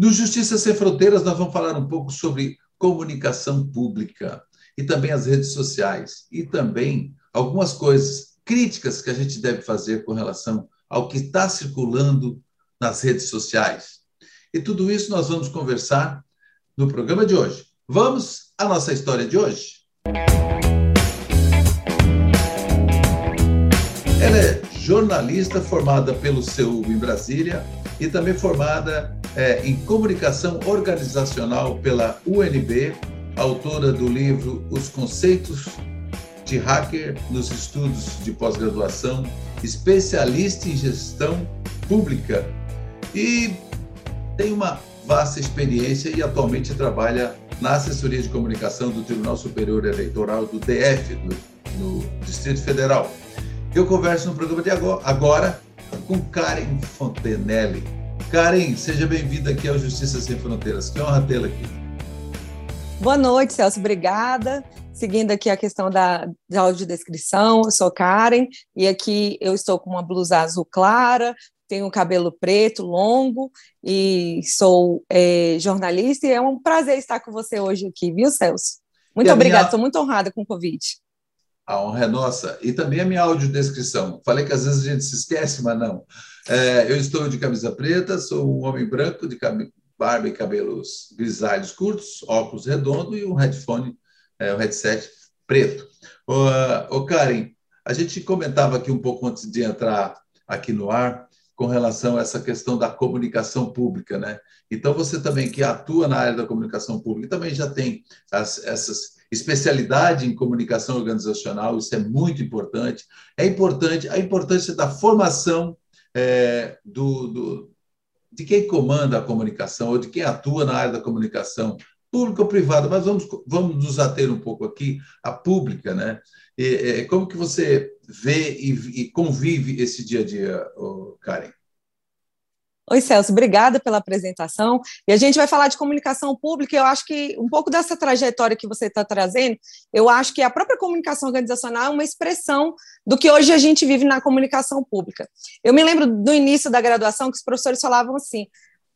No Justiça Sem Fronteiras, nós vamos falar um pouco sobre comunicação pública e também as redes sociais e também algumas coisas críticas que a gente deve fazer com relação ao que está circulando nas redes sociais. E tudo isso nós vamos conversar no programa de hoje. Vamos à nossa história de hoje. Ela é jornalista formada pelo CEU em Brasília e também formada é, em comunicação organizacional pela UNB, autora do livro Os Conceitos de Hacker nos Estudos de Pós-Graduação, especialista em gestão pública e tem uma vasta experiência e atualmente trabalha na assessoria de comunicação do Tribunal Superior Eleitoral do DF, no, no Distrito Federal. Eu converso no programa de agora, agora com Karen Fontenelle. Karen, seja bem-vinda aqui ao Justiça Sem Fronteiras. Que honra tê-la aqui. Boa noite, Celso. Obrigada. Seguindo aqui a questão da, da audiodescrição, eu sou Karen e aqui eu estou com uma blusa azul clara, tenho cabelo preto, longo, e sou é, jornalista, e é um prazer estar com você hoje aqui, viu, Celso? Muito obrigada, estou minha... muito honrada com o convite. A honra é nossa. E também a minha audiodescrição. Falei que às vezes a gente se esquece, mas não. É, eu estou de camisa preta, sou um homem branco, de barba e cabelos grisalhos curtos, óculos redondos e um headphone, é, um headset preto. Ô, ô, Karen, a gente comentava aqui um pouco antes de entrar aqui no ar com relação a essa questão da comunicação pública, né? Então, você também que atua na área da comunicação pública também já tem as, essas especialidade em comunicação organizacional, isso é muito importante. É importante a importância da formação é, do, do, de quem comanda a comunicação ou de quem atua na área da comunicação, pública ou privada, mas vamos, vamos nos ater um pouco aqui à pública, né? E, e, como que você vê e, e, convive esse dia a dia, Karen? Oi, Celso, obrigada pela apresentação. E a gente vai falar de comunicação pública. Eu acho que um pouco dessa trajetória que você está trazendo, eu acho que a própria comunicação organizacional é uma expressão do que hoje a gente vive na comunicação pública. Eu me lembro do início da graduação que os professores falavam assim: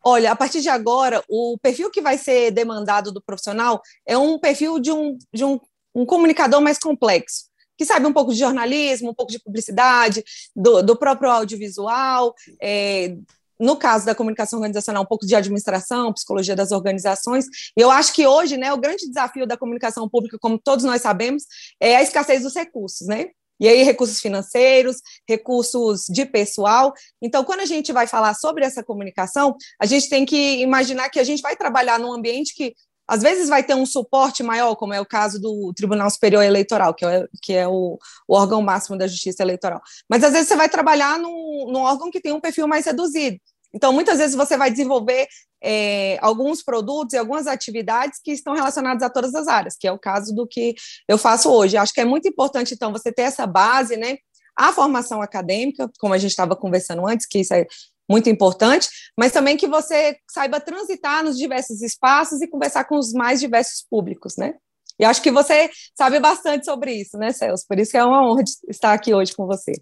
olha, a partir de agora, o perfil que vai ser demandado do profissional é um perfil de um, de um, um comunicador mais complexo que sabe um pouco de jornalismo, um pouco de publicidade, do, do próprio audiovisual, é, no caso da comunicação organizacional, um pouco de administração, psicologia das organizações. E eu acho que hoje, né, o grande desafio da comunicação pública, como todos nós sabemos, é a escassez dos recursos, né? E aí, recursos financeiros, recursos de pessoal. Então, quando a gente vai falar sobre essa comunicação, a gente tem que imaginar que a gente vai trabalhar num ambiente que às vezes vai ter um suporte maior, como é o caso do Tribunal Superior Eleitoral, que é, que é o, o órgão máximo da justiça eleitoral. Mas às vezes você vai trabalhar num, num órgão que tem um perfil mais reduzido. Então, muitas vezes você vai desenvolver é, alguns produtos e algumas atividades que estão relacionadas a todas as áreas, que é o caso do que eu faço hoje. Acho que é muito importante, então, você ter essa base, né? A formação acadêmica, como a gente estava conversando antes, que isso é muito importante, mas também que você saiba transitar nos diversos espaços e conversar com os mais diversos públicos, né? E acho que você sabe bastante sobre isso, né, Celso? Por isso que é uma honra estar aqui hoje com você.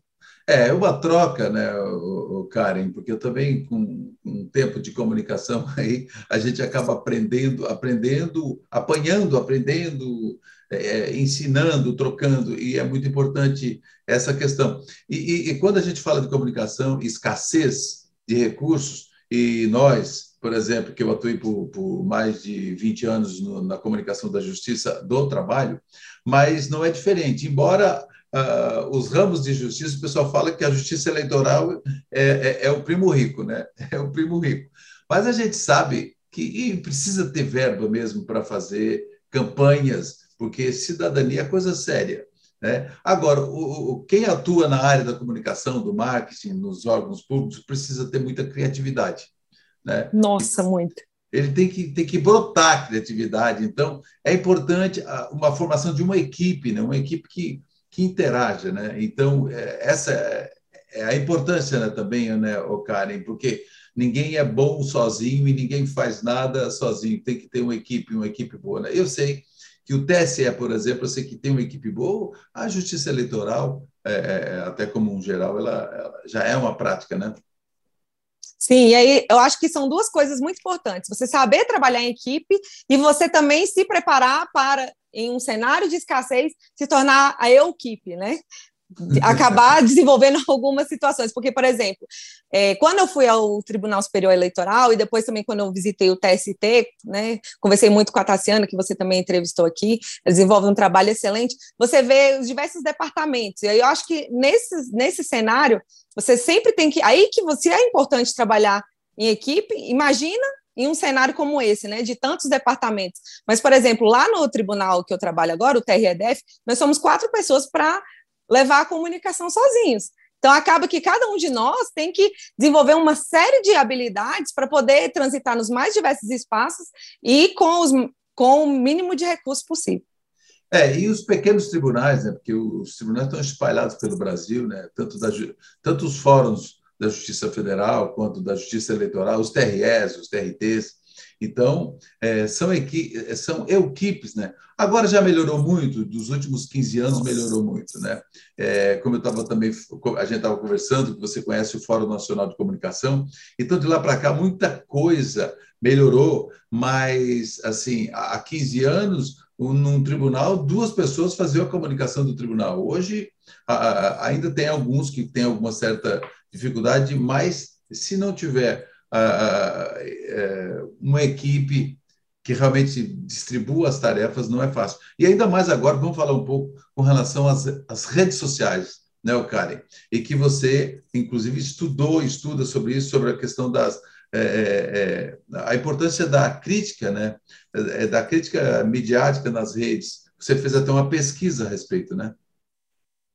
É, é uma troca, né, o, Karen, porque eu também, com um tempo de comunicação aí, a gente acaba aprendendo, aprendendo, apanhando, aprendendo, é, ensinando, trocando, e é muito importante essa questão. E, e, e quando a gente fala de comunicação, escassez de recursos, e nós, por exemplo, que eu atuei por, por mais de 20 anos no, na comunicação da justiça do trabalho, mas não é diferente. Embora uh, os ramos de justiça, o pessoal fala que a justiça eleitoral é, é, é, o primo rico, né? É o primo rico. Mas a gente sabe que precisa ter verba mesmo para fazer campanhas, porque cidadania é coisa séria. Né? Agora, o, quem atua na área da comunicação, do marketing, nos órgãos públicos, precisa ter muita criatividade. Né? Nossa, muito ele tem que, tem que brotar a criatividade. Então, é importante uma formação de uma equipe, né? uma equipe que, que interaja, né? Então é, essa é, é a importância né, também, né, o Karen, porque ninguém é bom sozinho e ninguém faz nada sozinho. Tem que ter uma equipe, uma equipe boa. Né? Eu sei que o TSE, por exemplo, eu sei que tem uma equipe boa. A Justiça Eleitoral, é, é, até como um geral, ela, ela já é uma prática, né? Sim, e aí eu acho que são duas coisas muito importantes. Você saber trabalhar em equipe e você também se preparar para, em um cenário de escassez, se tornar a eu-equipe, né? acabar desenvolvendo algumas situações. Porque, por exemplo, é, quando eu fui ao Tribunal Superior Eleitoral e depois também quando eu visitei o TST, né, conversei muito com a Tassiana, que você também entrevistou aqui, desenvolve um trabalho excelente, você vê os diversos departamentos. E eu acho que nesse, nesse cenário, você sempre tem que. Aí que você é importante trabalhar em equipe, imagina em um cenário como esse, né, de tantos departamentos. Mas, por exemplo, lá no tribunal que eu trabalho agora, o TREDF, nós somos quatro pessoas para levar a comunicação sozinhos. Então, acaba que cada um de nós tem que desenvolver uma série de habilidades para poder transitar nos mais diversos espaços e com, os, com o mínimo de recursos possível. É, e os pequenos tribunais, né, porque os tribunais estão espalhados pelo Brasil, né, tanto, da, tanto os fóruns da Justiça Federal quanto da Justiça Eleitoral, os TREs, os TRTs, então, é, são, equi é, são equipes, né? Agora já melhorou muito, dos últimos 15 anos melhorou muito, né? É, como eu estava também, a gente estava conversando, que você conhece o Fórum Nacional de Comunicação, então de lá para cá muita coisa melhorou, mas, assim, há 15 anos, num tribunal, duas pessoas faziam a comunicação do tribunal. Hoje, ainda tem alguns que têm alguma certa dificuldade, mas se não tiver é, uma equipe que realmente distribua as tarefas não é fácil. E ainda mais agora, vamos falar um pouco com relação às, às redes sociais, né, Karen? E que você, inclusive, estudou, estuda sobre isso, sobre a questão das. É, é, é a importância da crítica, né? É, da crítica midiática nas redes. Você fez até uma pesquisa a respeito, né?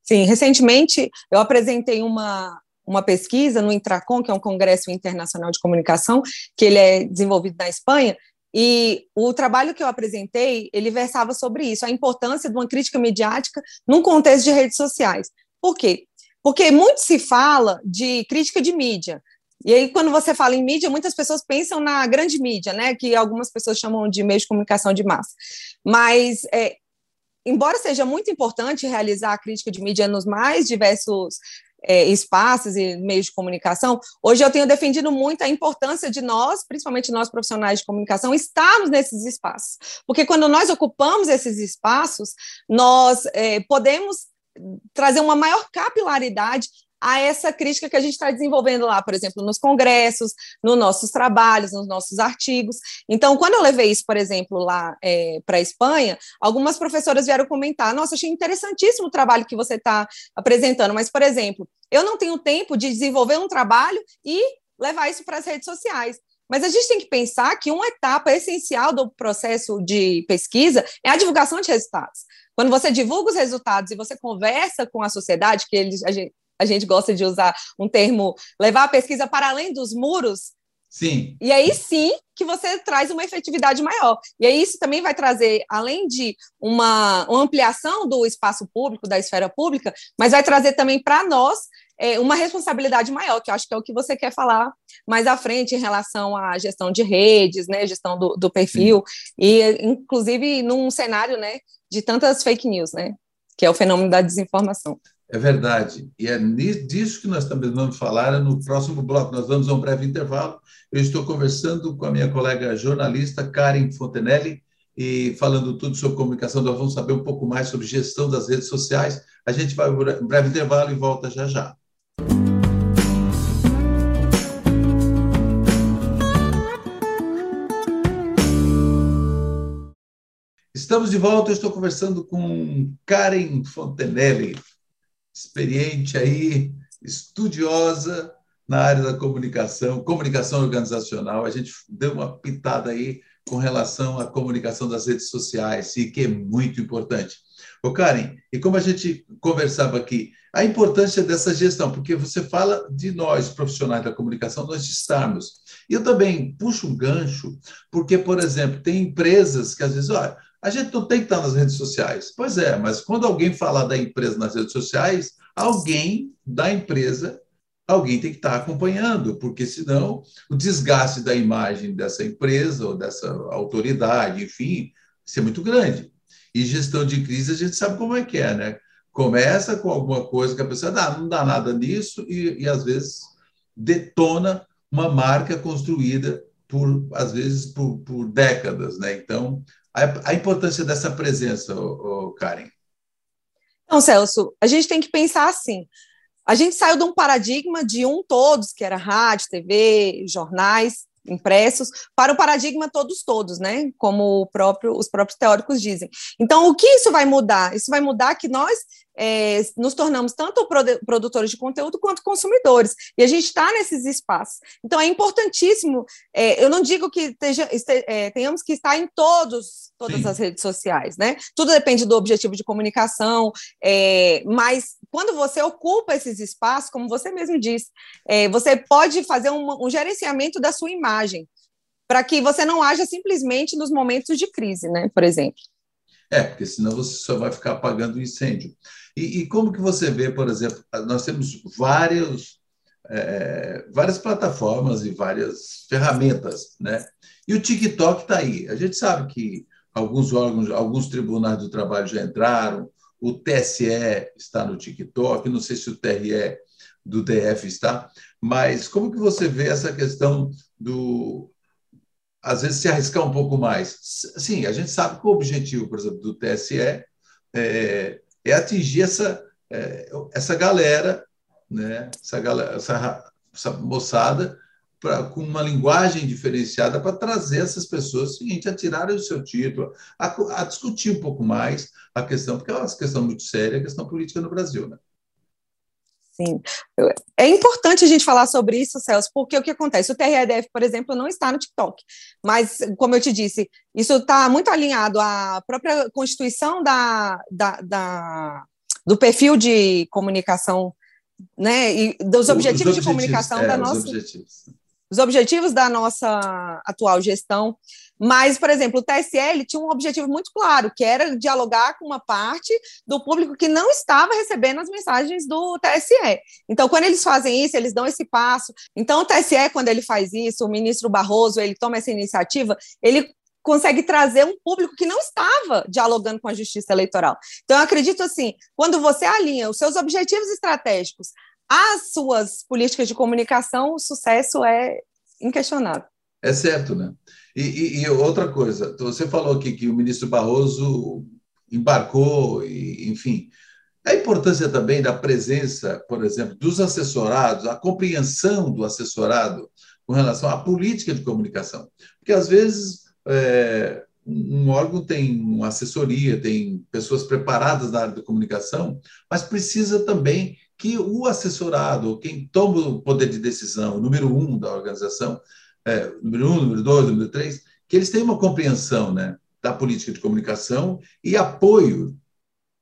Sim, recentemente eu apresentei uma, uma pesquisa no Intracom, que é um congresso internacional de comunicação, que ele é desenvolvido na Espanha, e o trabalho que eu apresentei, ele versava sobre isso, a importância de uma crítica midiática num contexto de redes sociais. Por quê? Porque muito se fala de crítica de mídia. E aí, quando você fala em mídia, muitas pessoas pensam na grande mídia, né? Que algumas pessoas chamam de meio de comunicação de massa. Mas, é, embora seja muito importante realizar a crítica de mídia nos mais diversos é, espaços e meios de comunicação, hoje eu tenho defendido muito a importância de nós, principalmente nós profissionais de comunicação, estarmos nesses espaços. Porque quando nós ocupamos esses espaços, nós é, podemos trazer uma maior capilaridade a essa crítica que a gente está desenvolvendo lá, por exemplo, nos congressos, nos nossos trabalhos, nos nossos artigos. Então, quando eu levei isso, por exemplo, lá é, para a Espanha, algumas professoras vieram comentar: nossa, achei interessantíssimo o trabalho que você está apresentando, mas, por exemplo, eu não tenho tempo de desenvolver um trabalho e levar isso para as redes sociais. Mas a gente tem que pensar que uma etapa essencial do processo de pesquisa é a divulgação de resultados. Quando você divulga os resultados e você conversa com a sociedade, que eles, a gente, a gente gosta de usar um termo, levar a pesquisa para além dos muros. Sim. E aí sim que você traz uma efetividade maior. E aí isso também vai trazer, além de uma, uma ampliação do espaço público, da esfera pública, mas vai trazer também para nós é, uma responsabilidade maior, que eu acho que é o que você quer falar mais à frente em relação à gestão de redes, né, gestão do, do perfil, Sim. e inclusive num cenário né, de tantas fake news, né, que é o fenômeno da desinformação. É verdade. E é disso que nós também vamos falar no próximo bloco. Nós vamos a um breve intervalo. Eu estou conversando com a minha colega jornalista Karen Fontenelle e falando tudo sobre comunicação. Nós vamos saber um pouco mais sobre gestão das redes sociais. A gente vai a um breve intervalo e volta já já. Estamos de volta. Eu estou conversando com Karen Fontenelle experiente aí, estudiosa na área da comunicação, comunicação organizacional. A gente deu uma pitada aí com relação à comunicação das redes sociais, e que é muito importante. Ô, Karen, e como a gente conversava aqui, a importância dessa gestão, porque você fala de nós, profissionais da comunicação, nós estarmos. E eu também puxo um gancho, porque, por exemplo, tem empresas que às vezes, olha, a gente não tem que estar nas redes sociais. Pois é, mas quando alguém falar da empresa nas redes sociais, alguém da empresa, alguém tem que estar acompanhando, porque senão o desgaste da imagem dessa empresa ou dessa autoridade, enfim, ser muito grande. E gestão de crise a gente sabe como é que é, né? Começa com alguma coisa que a pessoa ah, não dá nada nisso e, e às vezes detona uma marca construída por, às vezes, por, por décadas. Né? Então, a, a, importância dessa presença, ô, ô Karen. Então, Celso, a gente tem que pensar assim. A gente saiu de um paradigma de um todos, que era rádio, TV, jornais, impressos para o paradigma todos todos, né? Como próprio, os próprios teóricos dizem. Então, o que isso vai mudar? Isso vai mudar que nós é, nos tornamos tanto produtores de conteúdo quanto consumidores, e a gente está nesses espaços. Então, é importantíssimo, é, eu não digo que esteja, é, tenhamos que estar em todos, todas Sim. as redes sociais, né? Tudo depende do objetivo de comunicação, é, mas quando você ocupa esses espaços, como você mesmo disse, é, você pode fazer um, um gerenciamento da sua imagem, para que você não haja simplesmente nos momentos de crise, né? Por exemplo. É, porque senão você só vai ficar apagando o incêndio. E, e como que você vê, por exemplo, nós temos vários, é, várias plataformas e várias ferramentas, né? E o TikTok está aí. A gente sabe que alguns órgãos, alguns tribunais do trabalho já entraram, o TSE está no TikTok, não sei se o TRE do DF está, mas como que você vê essa questão do às vezes se arriscar um pouco mais? Sim, a gente sabe que o objetivo, por exemplo, do TSE é, é atingir essa, é, essa galera, né? essa, galera essa, essa moçada, pra, com uma linguagem diferenciada para trazer essas pessoas seguinte, a tirarem o seu título, a, a, discutir um pouco mais a questão, porque é uma questão muito séria, a questão política no Brasil. Né? Sim. É importante a gente falar sobre isso, Celso, porque o que acontece? O TREDF, por exemplo, não está no TikTok, mas, como eu te disse, isso está muito alinhado à própria constituição da, da, da, do perfil de comunicação, né, e dos objetivos, objetivos de comunicação é, da nossa. Objetivos os objetivos da nossa atual gestão. Mas, por exemplo, o TSL tinha um objetivo muito claro, que era dialogar com uma parte do público que não estava recebendo as mensagens do TSE. Então, quando eles fazem isso, eles dão esse passo. Então, o TSE, quando ele faz isso, o ministro Barroso, ele toma essa iniciativa, ele consegue trazer um público que não estava dialogando com a justiça eleitoral. Então, eu acredito assim, quando você alinha os seus objetivos estratégicos as suas políticas de comunicação, o sucesso é inquestionável. É certo, né? E, e, e outra coisa, você falou aqui que o ministro Barroso embarcou, e, enfim, a importância também da presença, por exemplo, dos assessorados, a compreensão do assessorado com relação à política de comunicação. Porque, às vezes, é, um órgão tem uma assessoria, tem pessoas preparadas na área da comunicação, mas precisa também que o assessorado, quem toma o poder de decisão, número um da organização, é, número um, número dois, número três, que eles tenham uma compreensão né, da política de comunicação e apoio,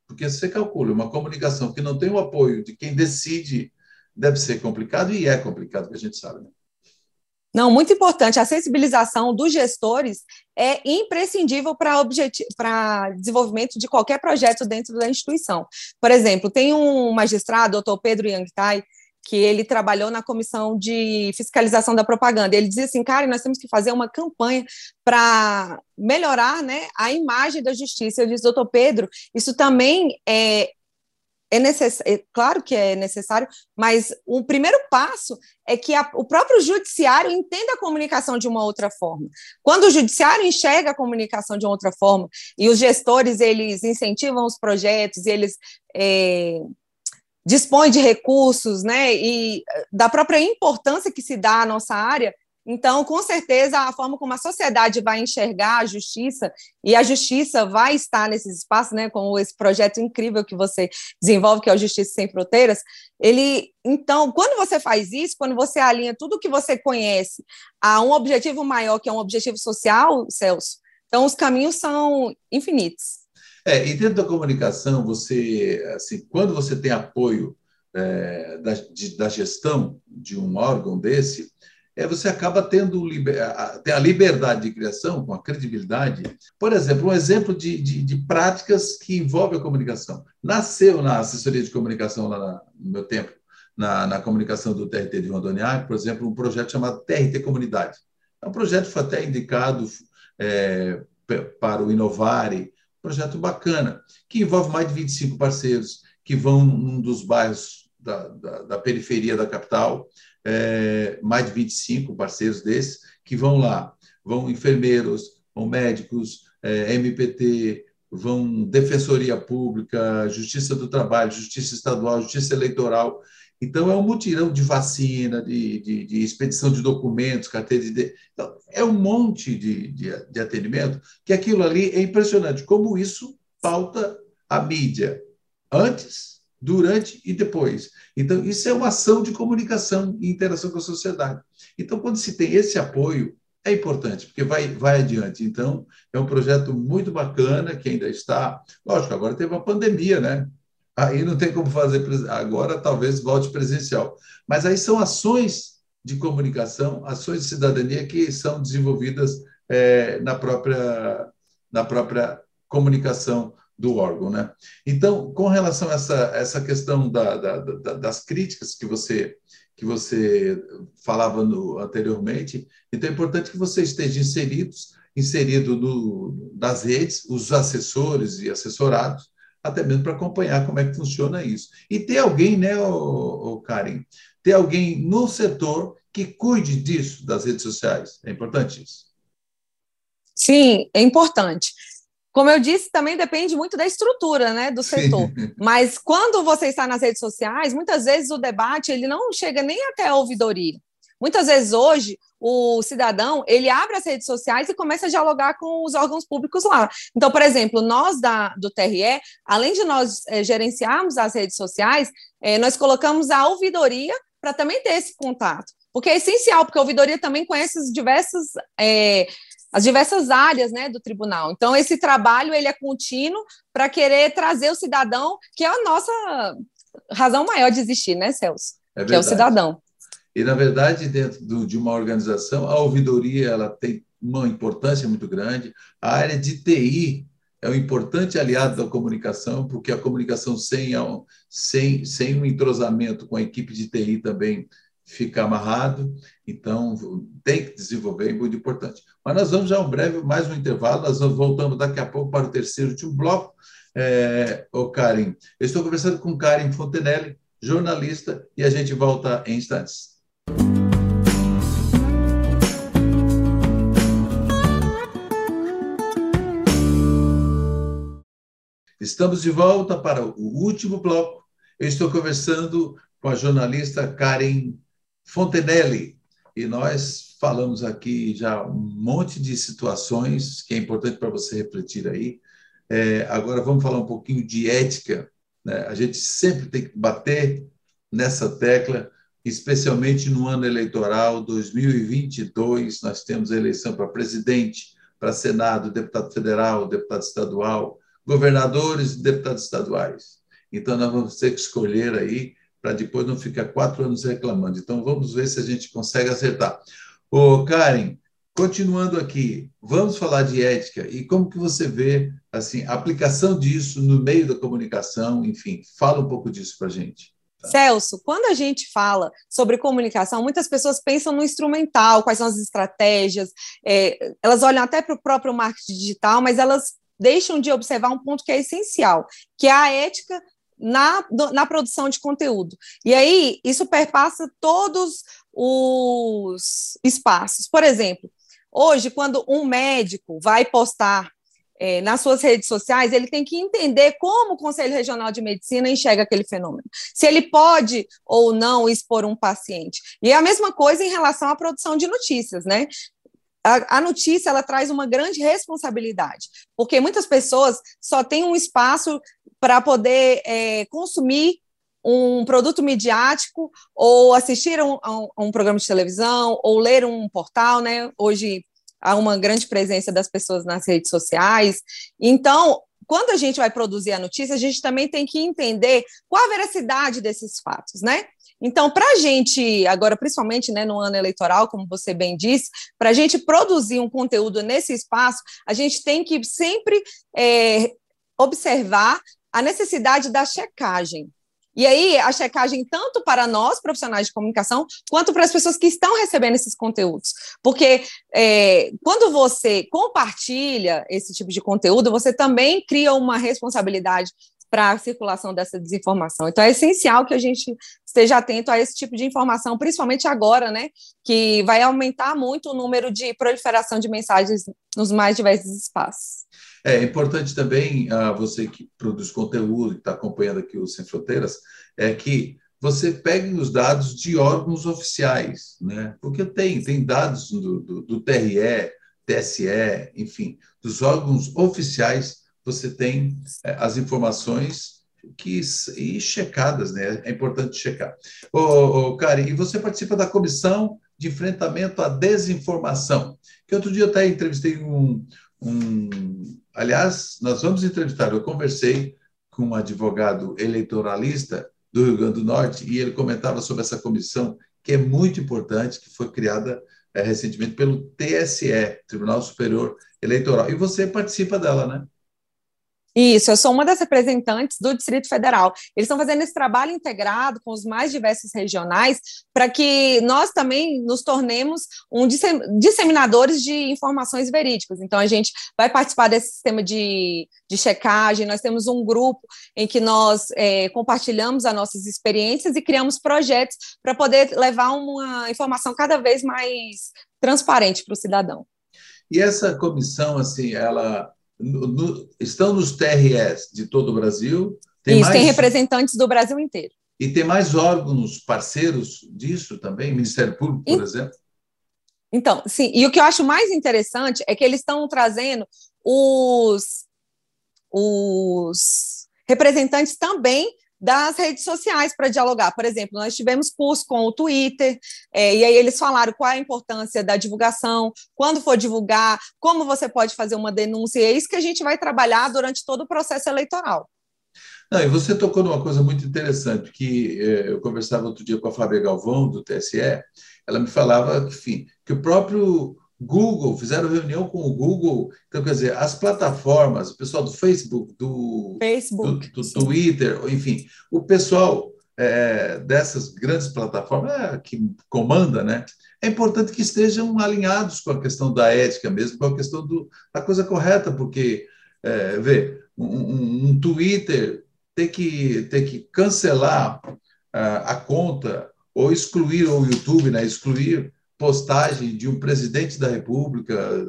porque você calcula, uma comunicação que não tem o apoio de quem decide deve ser complicado, e é complicado, que a gente sabe. Né? Não, muito importante. A sensibilização dos gestores é imprescindível para desenvolvimento de qualquer projeto dentro da instituição. Por exemplo, tem um magistrado, doutor Pedro Yangtai, que ele trabalhou na comissão de fiscalização da propaganda. Ele dizia assim, cara, nós temos que fazer uma campanha para melhorar né, a imagem da justiça. Eu disse, doutor Pedro, isso também é, é é, claro que é necessário, mas o primeiro passo é que a, o próprio judiciário entenda a comunicação de uma outra forma. Quando o judiciário enxerga a comunicação de outra forma e os gestores eles incentivam os projetos eles é, dispõem de recursos, né, e da própria importância que se dá à nossa área, então, com certeza, a forma como a sociedade vai enxergar a justiça e a justiça vai estar nesses espaços, né, com esse projeto incrível que você desenvolve, que é o Justiça Sem Fronteiras, ele, então, quando você faz isso, quando você alinha tudo que você conhece a um objetivo maior, que é um objetivo social, Celso, então os caminhos são infinitos. É, e dentro da comunicação, você, assim, quando você tem apoio é, da, de, da gestão de um órgão desse, é, você acaba tendo a, liberdade de criação, com a credibilidade. Por exemplo, um exemplo de, de, de, práticas que envolvem a comunicação. Nasceu na assessoria de comunicação, lá no meu tempo, na, na comunicação do TRT de Rondoniac, por exemplo, um projeto chamado TRT Comunidade. É um projeto que foi até indicado é, para o Inovare, projeto bacana, que envolve mais de 25 parceiros que vão num dos bairros da, da, da periferia da capital, é, mais de 25 parceiros desses, que vão lá. Vão enfermeiros, vão médicos, é, MPT, vão Defensoria Pública, Justiça do Trabalho, Justiça Estadual, Justiça Eleitoral. Então, é um mutirão de vacina, de, de, de expedição de documentos, carteira de. Então, é um monte de, de, de atendimento que aquilo ali é impressionante, como isso pauta a mídia antes, durante e depois. Então, isso é uma ação de comunicação e interação com a sociedade. Então, quando se tem esse apoio, é importante, porque vai, vai adiante. Então, é um projeto muito bacana que ainda está. Lógico, agora teve uma pandemia, né? Aí não tem como fazer. Agora talvez volte presencial. Mas aí são ações de comunicação, ações de cidadania que são desenvolvidas é, na, própria, na própria comunicação do órgão. Né? Então, com relação a essa, essa questão da, da, da, das críticas que você que você falava no, anteriormente, então é importante que você esteja inseridos, inserido no, nas redes, os assessores e assessorados, até mesmo para acompanhar como é que funciona isso. E ter alguém, né, o, Karen, ter alguém no setor que cuide disso, das redes sociais. É importante isso. Sim, é importante. Como eu disse, também depende muito da estrutura né, do setor. Sim. Mas quando você está nas redes sociais, muitas vezes o debate ele não chega nem até a ouvidoria. Muitas vezes hoje o cidadão ele abre as redes sociais e começa a dialogar com os órgãos públicos lá. Então, por exemplo, nós da, do TRE, além de nós é, gerenciarmos as redes sociais, é, nós colocamos a ouvidoria para também ter esse contato. Porque é essencial, porque a ouvidoria também conhece os diversos é, as diversas áreas né, do tribunal. Então, esse trabalho ele é contínuo para querer trazer o cidadão, que é a nossa razão maior de existir, né, Celso? É que é o cidadão. E, na verdade, dentro do, de uma organização, a ouvidoria ela tem uma importância muito grande. A área de TI é um importante aliado da comunicação, porque a comunicação sem, sem, sem um entrosamento com a equipe de TI também fica amarrado, então tem que desenvolver, é muito importante. Mas nós vamos já um breve, mais um intervalo, nós voltamos daqui a pouco para o terceiro último bloco. É, o Karen, eu estou conversando com Karen Fontenelle, jornalista, e a gente volta em instantes. Estamos de volta para o último bloco. Eu estou conversando com a jornalista Karen Fontenelle. E nós falamos aqui já um monte de situações que é importante para você refletir aí. É, agora vamos falar um pouquinho de ética. Né? A gente sempre tem que bater nessa tecla, especialmente no ano eleitoral 2022. Nós temos eleição para presidente, para Senado, deputado federal, deputado estadual, governadores e deputados estaduais. Então, nós vamos ter que escolher aí para depois não ficar quatro anos reclamando. Então, vamos ver se a gente consegue acertar. Ô, Karen, continuando aqui, vamos falar de ética e como que você vê assim, a aplicação disso no meio da comunicação, enfim, fala um pouco disso para a gente. Tá? Celso, quando a gente fala sobre comunicação, muitas pessoas pensam no instrumental, quais são as estratégias, é, elas olham até para o próprio marketing digital, mas elas deixam de observar um ponto que é essencial, que é a ética na, na produção de conteúdo. E aí, isso perpassa todos os espaços. Por exemplo, hoje, quando um médico vai postar é, nas suas redes sociais, ele tem que entender como o Conselho Regional de Medicina enxerga aquele fenômeno. Se ele pode ou não expor um paciente. E é a mesma coisa em relação à produção de notícias, né? A, notícia ela traz uma grande responsabilidade, porque muitas pessoas só têm um espaço para poder é, consumir um produto midiático ou assistir a um, a um, programa de televisão ou ler um portal, né? Hoje há uma grande presença das pessoas nas redes sociais. Então, quando a gente vai produzir a notícia, a gente também tem que entender qual a veracidade desses fatos, né? Então, para a gente, agora, principalmente né, no ano eleitoral, como você bem disse, para a gente produzir um conteúdo nesse espaço, a gente tem que sempre é, observar a necessidade da checagem. E aí, a checagem tanto para nós, profissionais de comunicação, quanto para as pessoas que estão recebendo esses conteúdos. Porque é, quando você compartilha esse tipo de conteúdo, você também cria uma responsabilidade para a circulação dessa desinformação. Então, é essencial que a gente esteja atento a esse tipo de informação, principalmente agora, né, que vai aumentar muito o número de proliferação de mensagens nos mais diversos espaços. É importante também, a você que produz conteúdo, que está acompanhando aqui o Sem Fronteiras, é que você pegue os dados de órgãos oficiais, né? porque tem, tem dados do, do, do TRE, TSE, enfim, dos órgãos oficiais você tem é, as informações que e checadas, né? É importante checar. Ô, ô, Karen, e você participa da comissão de enfrentamento à desinformação. Que outro dia eu até entrevistei um, um. Aliás, nós vamos entrevistar. Eu conversei com um advogado eleitoralista do Rio Grande do Norte e ele comentava sobre essa comissão que é muito importante, que foi criada é, recentemente pelo TSE, Tribunal Superior Eleitoral. E você participa dela, né? Isso, eu sou uma das representantes do Distrito Federal. Eles estão fazendo esse trabalho integrado com os mais diversos regionais para que nós também nos tornemos um disseminadores de informações verídicas. Então, a gente vai participar desse sistema de, de checagem, nós temos um grupo em que nós é, compartilhamos as nossas experiências e criamos projetos para poder levar uma informação cada vez mais transparente para o cidadão. E essa comissão, assim, ela no, no, estão nos TRS de todo o Brasil. Tem Isso, mais, tem representantes do Brasil inteiro. E tem mais órgãos parceiros disso também, Ministério Público, por e, exemplo? Então, sim, e o que eu acho mais interessante é que eles estão trazendo os, os representantes também das redes sociais para dialogar. Por exemplo, nós tivemos curso com o Twitter, é, e aí eles falaram qual é a importância da divulgação, quando for divulgar, como você pode fazer uma denúncia, e é isso que a gente vai trabalhar durante todo o processo eleitoral. Não, e você tocou numa coisa muito interessante, que é, eu conversava outro dia com a Flávia Galvão, do TSE, ela me falava enfim, que o próprio Google, fizeram reunião com o Google. Então, quer dizer, as plataformas, o pessoal do Facebook, do, Facebook, do, do Twitter, enfim, o pessoal é, dessas grandes plataformas é, que comanda, né? É importante que estejam alinhados com a questão da ética mesmo, com a questão do, da coisa correta, porque, é, vê, um, um, um Twitter ter que, ter que cancelar a, a conta ou excluir o YouTube, né? Excluir postagem de um presidente da República,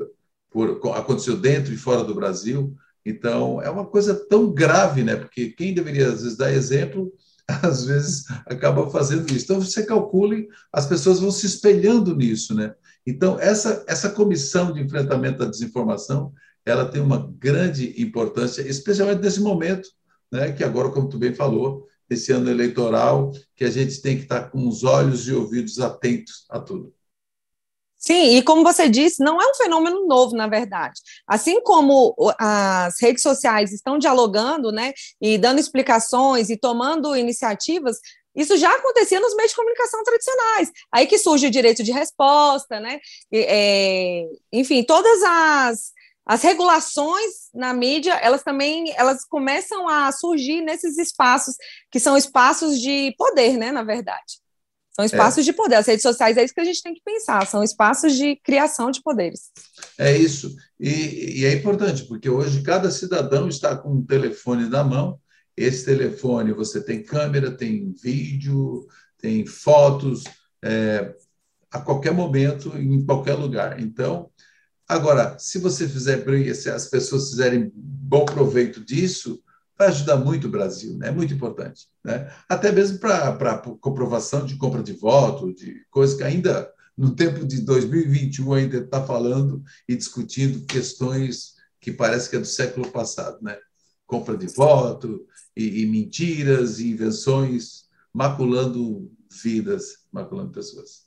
por, aconteceu dentro e fora do Brasil. Então, é uma coisa tão grave, né? Porque quem deveria, às vezes, dar exemplo, às vezes acaba fazendo isso. Então, você calcule, as pessoas vão se espelhando nisso, né? Então, essa, essa comissão de enfrentamento à desinformação, ela tem uma grande importância, especialmente nesse momento, né? Que agora, como tu bem falou, esse ano eleitoral, que a gente tem que estar com os olhos e ouvidos atentos a tudo. Sim, e como você disse, não é um fenômeno novo, na verdade. Assim como as redes sociais estão dialogando, né, e dando explicações e tomando iniciativas, isso já acontecia nos meios de comunicação tradicionais. Aí que surge o direito de resposta, né? É, enfim, todas as, as regulações na mídia, elas também elas começam a surgir nesses espaços que são espaços de poder, né? Na verdade. São espaços é. de poder. As redes sociais é isso que a gente tem que pensar, são espaços de criação de poderes. É isso. E, e é importante, porque hoje cada cidadão está com um telefone na mão. Esse telefone você tem câmera, tem vídeo, tem fotos, é, a qualquer momento, em qualquer lugar. Então, agora, se você fizer, se as pessoas fizerem bom proveito disso, vai ajudar muito o Brasil, né? é muito importante. Né? Até mesmo para comprovação de compra de voto, de coisas que ainda, no tempo de 2021, ainda está falando e discutindo questões que parece que é do século passado. Né? Compra de voto, e, e mentiras, e invenções, maculando vidas, maculando pessoas.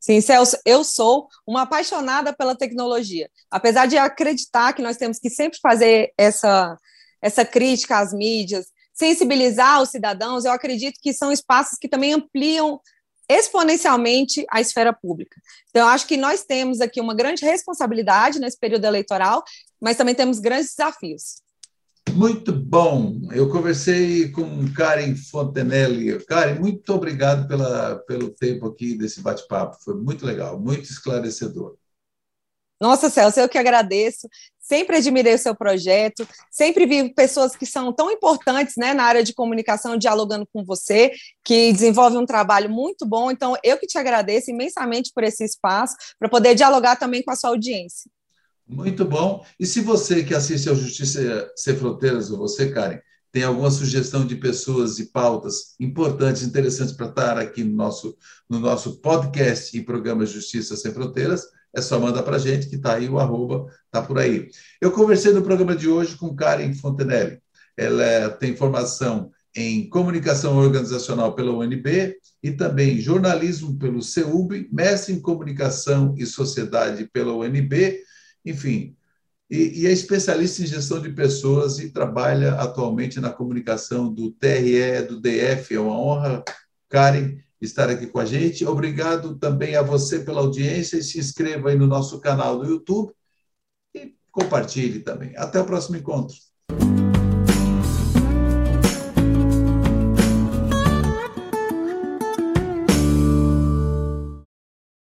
Sim, Celso, eu sou uma apaixonada pela tecnologia. Apesar de acreditar que nós temos que sempre fazer essa essa crítica às mídias, sensibilizar os cidadãos, eu acredito que são espaços que também ampliam exponencialmente a esfera pública. Então, eu acho que nós temos aqui uma grande responsabilidade nesse período eleitoral, mas também temos grandes desafios. Muito bom. Eu conversei com Karen Fontenelle. Karen, muito obrigado pela, pelo tempo aqui desse bate-papo. Foi muito legal, muito esclarecedor. Nossa, Celso, eu que agradeço. Sempre admirei o seu projeto, sempre vi pessoas que são tão importantes né, na área de comunicação dialogando com você, que desenvolvem um trabalho muito bom. Então, eu que te agradeço imensamente por esse espaço, para poder dialogar também com a sua audiência. Muito bom. E se você que assiste ao Justiça Sem Fronteiras, ou você, Karen, tem alguma sugestão de pessoas e pautas importantes, interessantes para estar aqui no nosso, no nosso podcast e programa Justiça Sem Fronteiras, é só mandar para a gente, que está aí, o arroba está por aí. Eu conversei no programa de hoje com Karen Fontenelle. Ela tem formação em comunicação organizacional pela UNB e também jornalismo pelo CEUB, mestre em comunicação e sociedade pela UNB, enfim, e, e, é especialista em gestão de pessoas e trabalha atualmente na comunicação do TRE, do DF. É uma honra, Karen, estar aqui com a gente. Obrigado também a você pela audiência se inscreva aí no nosso canal do YouTube e compartilhe também. Até o próximo encontro.